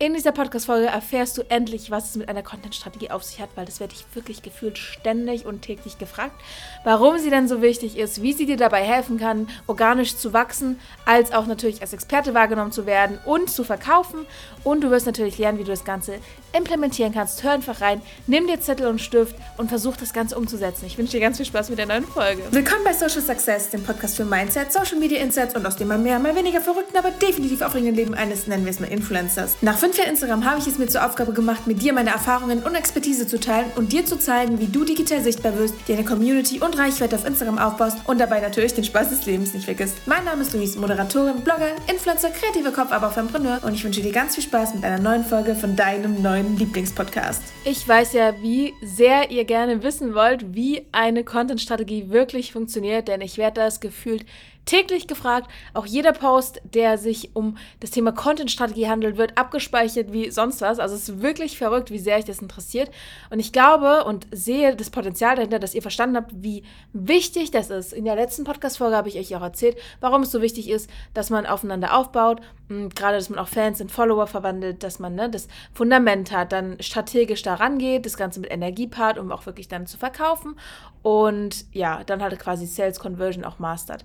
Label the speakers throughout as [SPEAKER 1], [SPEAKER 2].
[SPEAKER 1] In dieser Podcast-Folge erfährst du endlich, was es mit einer Content-Strategie auf sich hat, weil das werde ich wirklich gefühlt ständig und täglich gefragt, warum sie denn so wichtig ist, wie sie dir dabei helfen kann, organisch zu wachsen, als auch natürlich als Experte wahrgenommen zu werden und zu verkaufen. Und du wirst natürlich lernen, wie du das Ganze implementieren kannst. Hör einfach rein, nimm dir Zettel und Stift und versuch das Ganze umzusetzen. Ich wünsche dir ganz viel Spaß mit der neuen Folge.
[SPEAKER 2] Willkommen bei Social Success, dem Podcast für Mindset, Social Media Insights und aus dem mal mehr, mal weniger verrückten, aber definitiv aufregenden Leben eines, nennen wir es mal Influencers. Nach fünf Jahren Instagram habe ich es mir zur Aufgabe gemacht, mit dir meine Erfahrungen und Expertise zu teilen und dir zu zeigen, wie du digital sichtbar wirst, dir eine Community und Reichweite auf Instagram aufbaust und dabei natürlich den Spaß des Lebens nicht vergisst. Mein Name ist Luis, Moderatorin, Blogger, Influencer, kreativer Kopf, aber auch Entrepreneur und ich wünsche dir ganz viel Spaß mit einer neuen Folge von deinem neuen Lieblingspodcast.
[SPEAKER 1] Ich weiß ja, wie sehr ihr gerne wissen wollt, wie eine Content-Strategie wirklich funktioniert, denn ich werde das gefühlt täglich gefragt. Auch jeder Post, der sich um das Thema Content-Strategie handelt, wird abgespeichert wie sonst was. Also es ist wirklich verrückt, wie sehr euch das interessiert. Und ich glaube und sehe das Potenzial dahinter, dass ihr verstanden habt, wie wichtig das ist. In der letzten Podcast-Folge habe ich euch auch erzählt, warum es so wichtig ist, dass man aufeinander aufbaut. Und gerade, dass man auch Fans in Follower verwandelt, dass man ne, das Fundament hat, dann strategisch da rangeht, das Ganze mit Energie paart, um auch wirklich dann zu verkaufen. Und ja, dann halt quasi Sales Conversion auch mastert.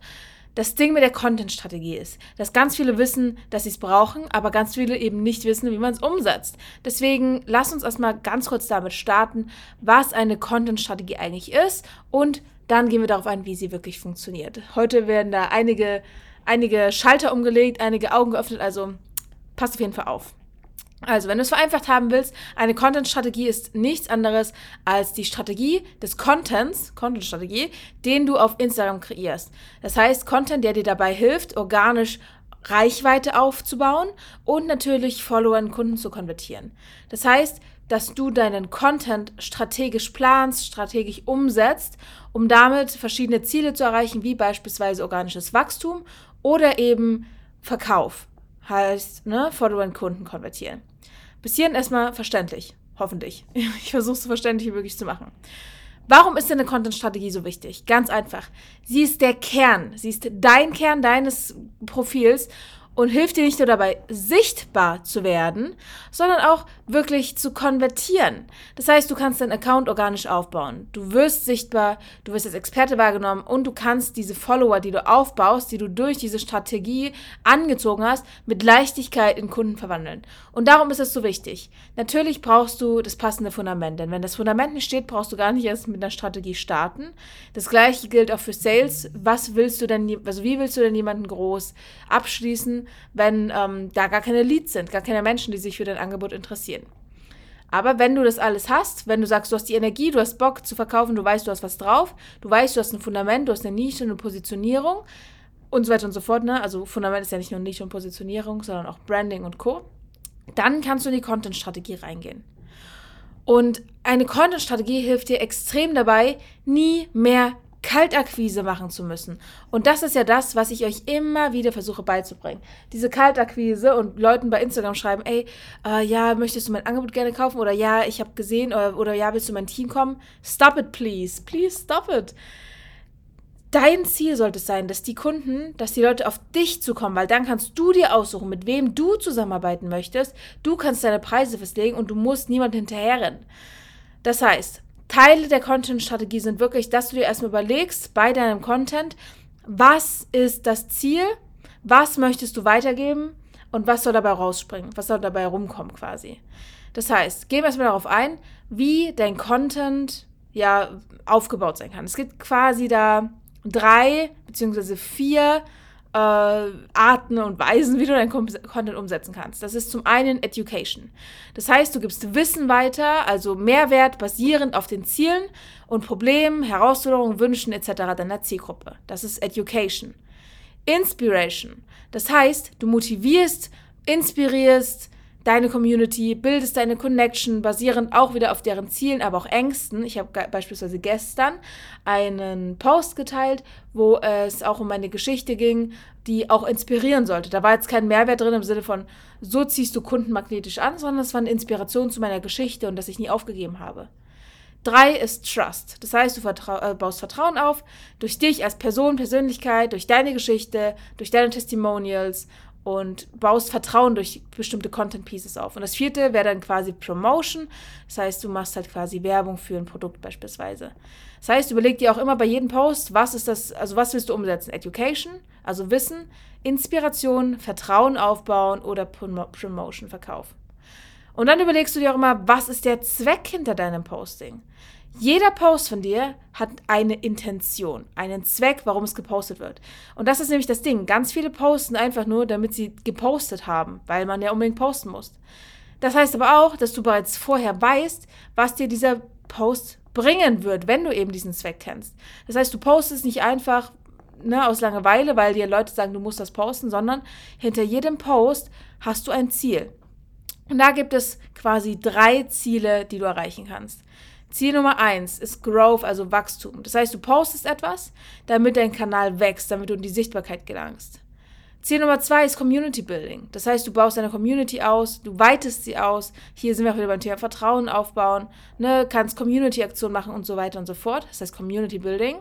[SPEAKER 1] Das Ding mit der Content-Strategie ist, dass ganz viele wissen, dass sie es brauchen, aber ganz viele eben nicht wissen, wie man es umsetzt. Deswegen lass uns erstmal ganz kurz damit starten, was eine Content-Strategie eigentlich ist und dann gehen wir darauf ein, wie sie wirklich funktioniert. Heute werden da einige, einige Schalter umgelegt, einige Augen geöffnet, also passt auf jeden Fall auf. Also, wenn du es vereinfacht haben willst, eine Content-Strategie ist nichts anderes als die Strategie des Contents, Content-Strategie, den du auf Instagram kreierst. Das heißt, Content, der dir dabei hilft, organisch Reichweite aufzubauen und natürlich Follower und Kunden zu konvertieren. Das heißt, dass du deinen Content strategisch planst, strategisch umsetzt, um damit verschiedene Ziele zu erreichen, wie beispielsweise organisches Wachstum oder eben Verkauf. Heißt, ne, Follower und Kunden konvertieren. Bis hierhin erstmal verständlich. Hoffentlich. Ich versuche es so verständlich wie möglich zu machen. Warum ist denn eine Content-Strategie so wichtig? Ganz einfach. Sie ist der Kern. Sie ist dein Kern deines Profils und hilft dir nicht nur dabei, sichtbar zu werden, sondern auch wirklich zu konvertieren. Das heißt, du kannst deinen Account organisch aufbauen. Du wirst sichtbar, du wirst als Experte wahrgenommen und du kannst diese Follower, die du aufbaust, die du durch diese Strategie angezogen hast, mit Leichtigkeit in Kunden verwandeln. Und darum ist es so wichtig. Natürlich brauchst du das passende Fundament, denn wenn das Fundament nicht steht, brauchst du gar nicht erst mit einer Strategie starten. Das gleiche gilt auch für Sales. Was willst du denn, also wie willst du denn jemanden groß abschließen? wenn ähm, da gar keine Leads sind, gar keine Menschen, die sich für dein Angebot interessieren. Aber wenn du das alles hast, wenn du sagst, du hast die Energie, du hast Bock zu verkaufen, du weißt, du hast was drauf, du weißt, du hast ein Fundament, du hast eine Nische, eine Positionierung und so weiter und so fort, ne? Also Fundament ist ja nicht nur Nische und Positionierung, sondern auch Branding und Co. Dann kannst du in die Content-Strategie reingehen. Und eine Content-Strategie hilft dir extrem dabei, nie mehr Kaltakquise machen zu müssen. Und das ist ja das, was ich euch immer wieder versuche beizubringen. Diese Kaltakquise und Leuten bei Instagram schreiben, ey, äh, ja, möchtest du mein Angebot gerne kaufen? Oder ja, ich habe gesehen, oder, oder ja, willst du mein Team kommen? Stop it, please. Please stop it. Dein Ziel sollte es sein, dass die Kunden, dass die Leute auf dich zukommen, weil dann kannst du dir aussuchen, mit wem du zusammenarbeiten möchtest. Du kannst deine Preise festlegen und du musst niemand hinterherrennen. Das heißt, Teile der Content-Strategie sind wirklich, dass du dir erstmal überlegst bei deinem Content, was ist das Ziel, was möchtest du weitergeben und was soll dabei rausspringen, was soll dabei rumkommen quasi. Das heißt, gehen wir erstmal darauf ein, wie dein Content ja aufgebaut sein kann. Es gibt quasi da drei beziehungsweise vier äh, Arten und Weisen, wie du deinen Content umsetzen kannst. Das ist zum einen Education. Das heißt, du gibst Wissen weiter, also Mehrwert basierend auf den Zielen und Problemen, Herausforderungen, Wünschen etc. deiner Zielgruppe. Das ist Education. Inspiration. Das heißt, du motivierst, inspirierst, deine Community, bildest deine Connection, basierend auch wieder auf deren Zielen, aber auch Ängsten. Ich habe beispielsweise gestern einen Post geteilt, wo es auch um eine Geschichte ging, die auch inspirieren sollte. Da war jetzt kein Mehrwert drin im Sinne von, so ziehst du Kunden magnetisch an, sondern es war eine Inspiration zu meiner Geschichte und dass ich nie aufgegeben habe. Drei ist Trust. Das heißt, du vertrau äh, baust Vertrauen auf durch dich als Person, Persönlichkeit, durch deine Geschichte, durch deine Testimonials und baust Vertrauen durch bestimmte Content Pieces auf. Und das vierte wäre dann quasi Promotion. Das heißt, du machst halt quasi Werbung für ein Produkt beispielsweise. Das heißt, überleg dir auch immer bei jedem Post, was ist das, also was willst du umsetzen? Education, also Wissen, Inspiration, Vertrauen aufbauen oder Promotion, Verkauf. Und dann überlegst du dir auch immer, was ist der Zweck hinter deinem Posting? Jeder Post von dir hat eine Intention, einen Zweck, warum es gepostet wird. Und das ist nämlich das Ding. Ganz viele posten einfach nur, damit sie gepostet haben, weil man ja unbedingt posten muss. Das heißt aber auch, dass du bereits vorher weißt, was dir dieser Post bringen wird, wenn du eben diesen Zweck kennst. Das heißt, du postest nicht einfach ne, aus Langeweile, weil dir Leute sagen, du musst das posten, sondern hinter jedem Post hast du ein Ziel. Und da gibt es quasi drei Ziele, die du erreichen kannst. Ziel Nummer eins ist Growth, also Wachstum. Das heißt, du postest etwas, damit dein Kanal wächst, damit du in die Sichtbarkeit gelangst. Ziel Nummer zwei ist Community Building. Das heißt, du baust deine Community aus, du weitest sie aus. Hier sind wir auch wieder beim Thema Vertrauen aufbauen, ne, kannst Community-Aktionen machen und so weiter und so fort. Das heißt Community Building.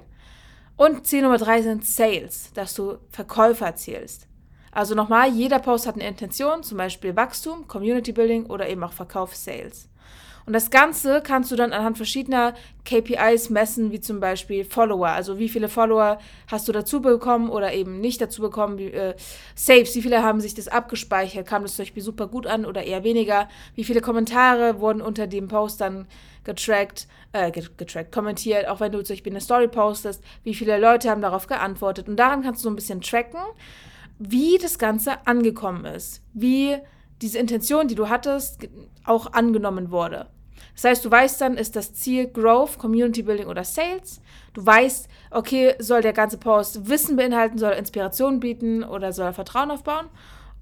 [SPEAKER 1] Und Ziel Nummer drei sind Sales, dass du Verkäufer erzielst. Also nochmal, jeder Post hat eine Intention, zum Beispiel Wachstum, Community Building oder eben auch Verkauf, Sales. Und das Ganze kannst du dann anhand verschiedener KPIs messen, wie zum Beispiel Follower. Also wie viele Follower hast du dazu bekommen oder eben nicht dazu bekommen. Wie, äh, Saves, wie viele haben sich das abgespeichert? Kam das zum Beispiel super gut an oder eher weniger? Wie viele Kommentare wurden unter dem Post dann getrackt, äh, getrackt, kommentiert, auch wenn du zum Beispiel eine Story postest, wie viele Leute haben darauf geantwortet. Und daran kannst du so ein bisschen tracken, wie das Ganze angekommen ist. Wie diese Intention, die du hattest, auch angenommen wurde. Das heißt, du weißt dann, ist das Ziel Growth, Community Building oder Sales. Du weißt, okay, soll der ganze Post Wissen beinhalten, soll er Inspiration bieten oder soll er Vertrauen aufbauen.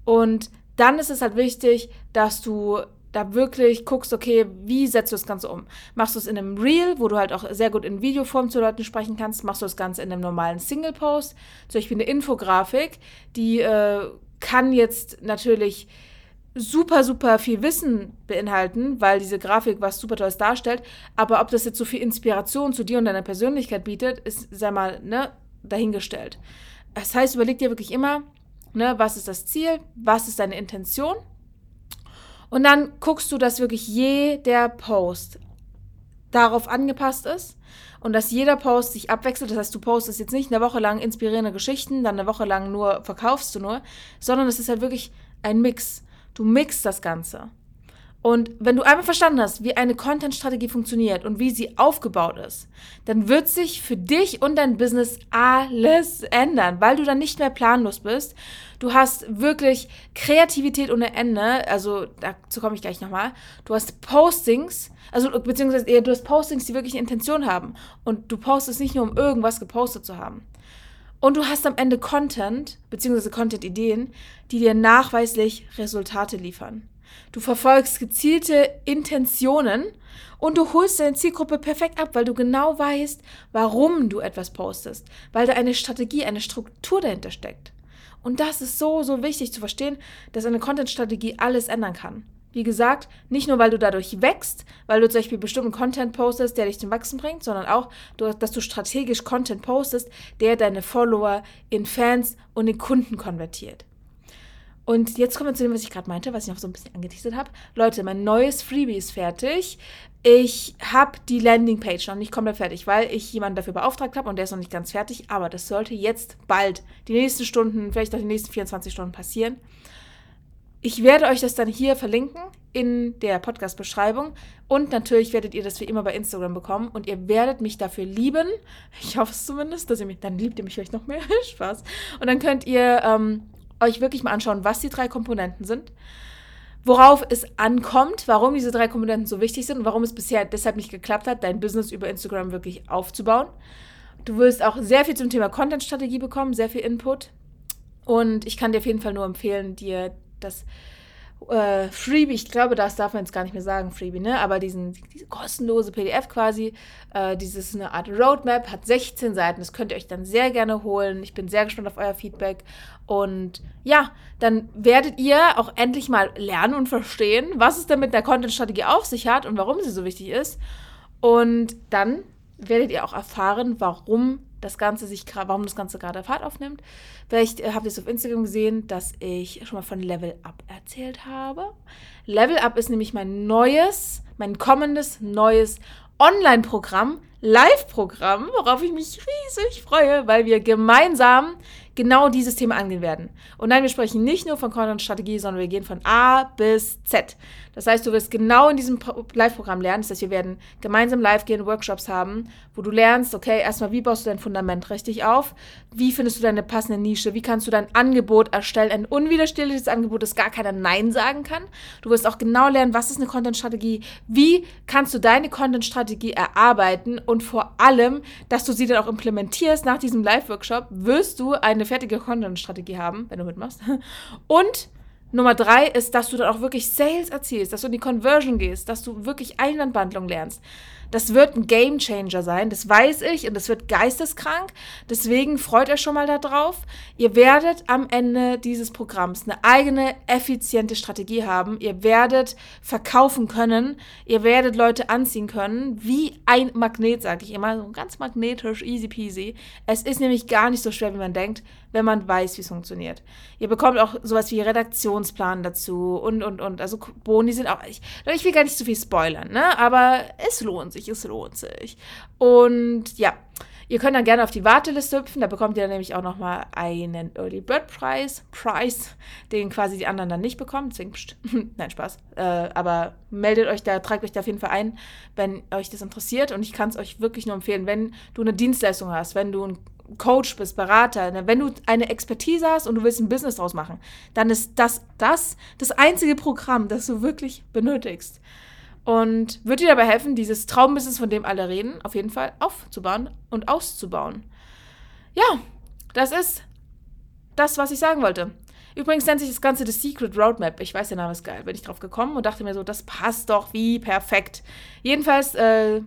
[SPEAKER 1] Und dann ist es halt wichtig, dass du da wirklich guckst, okay, wie setzt du das Ganze um? Machst du es in einem Reel, wo du halt auch sehr gut in Videoform zu Leuten sprechen kannst? Machst du das Ganze in einem normalen Single-Post? Zum Beispiel eine Infografik, die äh, kann jetzt natürlich super, super viel Wissen beinhalten, weil diese Grafik was super Tolles darstellt. Aber ob das jetzt so viel Inspiration zu dir und deiner Persönlichkeit bietet, ist, sag mal, ne, dahingestellt. Das heißt, überleg dir wirklich immer, ne, was ist das Ziel, was ist deine Intention. Und dann guckst du, dass wirklich jeder Post darauf angepasst ist und dass jeder Post sich abwechselt. Das heißt, du postest jetzt nicht eine Woche lang inspirierende Geschichten, dann eine Woche lang nur verkaufst du nur, sondern es ist halt wirklich ein Mix. Du mixst das Ganze. Und wenn du einmal verstanden hast, wie eine Content-Strategie funktioniert und wie sie aufgebaut ist, dann wird sich für dich und dein Business alles ändern, weil du dann nicht mehr planlos bist. Du hast wirklich Kreativität ohne Ende. Also dazu komme ich gleich nochmal. Du hast Postings, also beziehungsweise eher du hast Postings, die wirklich eine Intention haben. Und du postest nicht nur, um irgendwas gepostet zu haben. Und du hast am Ende Content, beziehungsweise Content-Ideen, die dir nachweislich Resultate liefern. Du verfolgst gezielte Intentionen und du holst deine Zielgruppe perfekt ab, weil du genau weißt, warum du etwas postest, weil da eine Strategie, eine Struktur dahinter steckt. Und das ist so, so wichtig zu verstehen, dass eine Content-Strategie alles ändern kann. Wie gesagt, nicht nur, weil du dadurch wächst, weil du zum Beispiel bestimmten Content postest, der dich zum Wachsen bringt, sondern auch, dass du strategisch Content postest, der deine Follower in Fans und in Kunden konvertiert. Und jetzt kommen wir zu dem, was ich gerade meinte, was ich noch so ein bisschen angeteasert habe. Leute, mein neues Freebie ist fertig. Ich habe die Landingpage noch nicht komplett fertig, weil ich jemanden dafür beauftragt habe und der ist noch nicht ganz fertig. Aber das sollte jetzt bald, die nächsten Stunden, vielleicht auch die nächsten 24 Stunden passieren. Ich werde euch das dann hier verlinken in der Podcast-Beschreibung. Und natürlich werdet ihr das wie immer bei Instagram bekommen. Und ihr werdet mich dafür lieben. Ich hoffe es zumindest, dass ihr mich, dann liebt ihr mich vielleicht noch mehr. Spaß. Und dann könnt ihr ähm, euch wirklich mal anschauen, was die drei Komponenten sind. Worauf es ankommt, warum diese drei Komponenten so wichtig sind und warum es bisher deshalb nicht geklappt hat, dein Business über Instagram wirklich aufzubauen. Du wirst auch sehr viel zum Thema Content-Strategie bekommen, sehr viel Input. Und ich kann dir auf jeden Fall nur empfehlen, dir das äh, Freebie, ich glaube, das darf man jetzt gar nicht mehr sagen, Freebie, ne? Aber diesen, diese kostenlose PDF quasi, äh, dieses eine Art Roadmap, hat 16 Seiten. Das könnt ihr euch dann sehr gerne holen. Ich bin sehr gespannt auf euer Feedback. Und ja, dann werdet ihr auch endlich mal lernen und verstehen, was es denn mit der Content-Strategie auf sich hat und warum sie so wichtig ist. Und dann werdet ihr auch erfahren, warum das Ganze sich warum das Ganze gerade Fahrt aufnimmt. Vielleicht äh, habt ihr es auf Instagram gesehen, dass ich schon mal von Level Up erzählt habe. Level Up ist nämlich mein neues, mein kommendes neues Online-Programm, Live-Programm, worauf ich mich riesig freue, weil wir gemeinsam genau dieses Thema angehen werden. Und nein, wir sprechen nicht nur von Content-Strategie, sondern wir gehen von A bis Z. Das heißt, du wirst genau in diesem Live-Programm lernen. Das heißt, wir werden gemeinsam live gehen, Workshops haben, wo du lernst, okay, erstmal, wie baust du dein Fundament richtig auf? Wie findest du deine passende Nische? Wie kannst du dein Angebot erstellen? Ein unwiderstehliches Angebot, das gar keiner Nein sagen kann. Du wirst auch genau lernen, was ist eine Content-Strategie? Wie kannst du deine Content-Strategie erarbeiten? Und vor allem, dass du sie dann auch implementierst nach diesem Live-Workshop, wirst du eine fertige Content-Strategie haben, wenn du mitmachst. Und Nummer drei ist, dass du dann auch wirklich Sales erzielst, dass du in die Conversion gehst, dass du wirklich Einwandbehandlung lernst. Das wird ein Game Changer sein, das weiß ich und das wird geisteskrank. Deswegen freut euch schon mal darauf. Ihr werdet am Ende dieses Programms eine eigene effiziente Strategie haben. Ihr werdet verkaufen können. Ihr werdet Leute anziehen können, wie ein Magnet, sage ich immer, so ganz magnetisch, easy peasy. Es ist nämlich gar nicht so schwer, wie man denkt, wenn man weiß, wie es funktioniert. Ihr bekommt auch sowas wie Redaktionsplan dazu und und und. Also Boni sind auch. Ich, ich will gar nicht zu viel spoilern, ne? Aber es lohnt sich sich, es lohnt sich. Und ja, ihr könnt dann gerne auf die Warteliste hüpfen, da bekommt ihr dann nämlich auch nochmal einen Early Bird Prize, Price, den quasi die anderen dann nicht bekommen. Deswegen, pst, nein, Spaß. Äh, aber meldet euch da, tragt euch da auf jeden Fall ein, wenn euch das interessiert. Und ich kann es euch wirklich nur empfehlen, wenn du eine Dienstleistung hast, wenn du ein Coach bist, Berater, ne, wenn du eine Expertise hast und du willst ein Business draus machen, dann ist das das, das einzige Programm, das du wirklich benötigst und wird dir dabei helfen, dieses Traumbusiness, von dem alle reden, auf jeden Fall aufzubauen und auszubauen. Ja, das ist das, was ich sagen wollte. Übrigens nennt sich das Ganze The Secret Roadmap. Ich weiß, der Name ist geil. Bin ich drauf gekommen und dachte mir so, das passt doch wie perfekt. Jedenfalls, äh,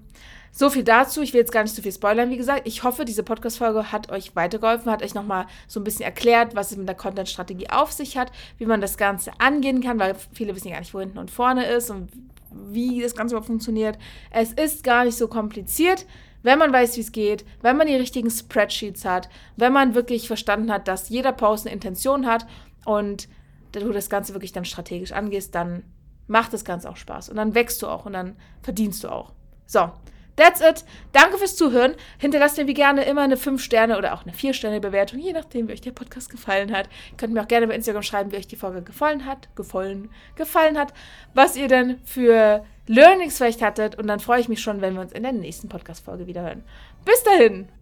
[SPEAKER 1] so viel dazu. Ich will jetzt gar nicht zu viel spoilern, wie gesagt. Ich hoffe, diese Podcast-Folge hat euch weitergeholfen, hat euch nochmal so ein bisschen erklärt, was es mit der Content-Strategie auf sich hat, wie man das Ganze angehen kann, weil viele wissen ja gar nicht, wo hinten und vorne ist und wie das Ganze überhaupt funktioniert. Es ist gar nicht so kompliziert, wenn man weiß, wie es geht, wenn man die richtigen Spreadsheets hat, wenn man wirklich verstanden hat, dass jeder Post eine Intention hat und du das Ganze wirklich dann strategisch angehst, dann macht das Ganze auch Spaß und dann wächst du auch und dann verdienst du auch. So, That's it. Danke fürs Zuhören. Hinterlasst mir wie gerne immer eine 5-Sterne oder auch eine 4-Sterne-Bewertung, je nachdem, wie euch der Podcast gefallen hat. Ihr könnt mir auch gerne bei Instagram schreiben, wie euch die Folge gefallen hat, gefallen, gefallen hat, was ihr denn für Learnings vielleicht hattet. Und dann freue ich mich schon, wenn wir uns in der nächsten Podcast-Folge wieder hören. Bis dahin!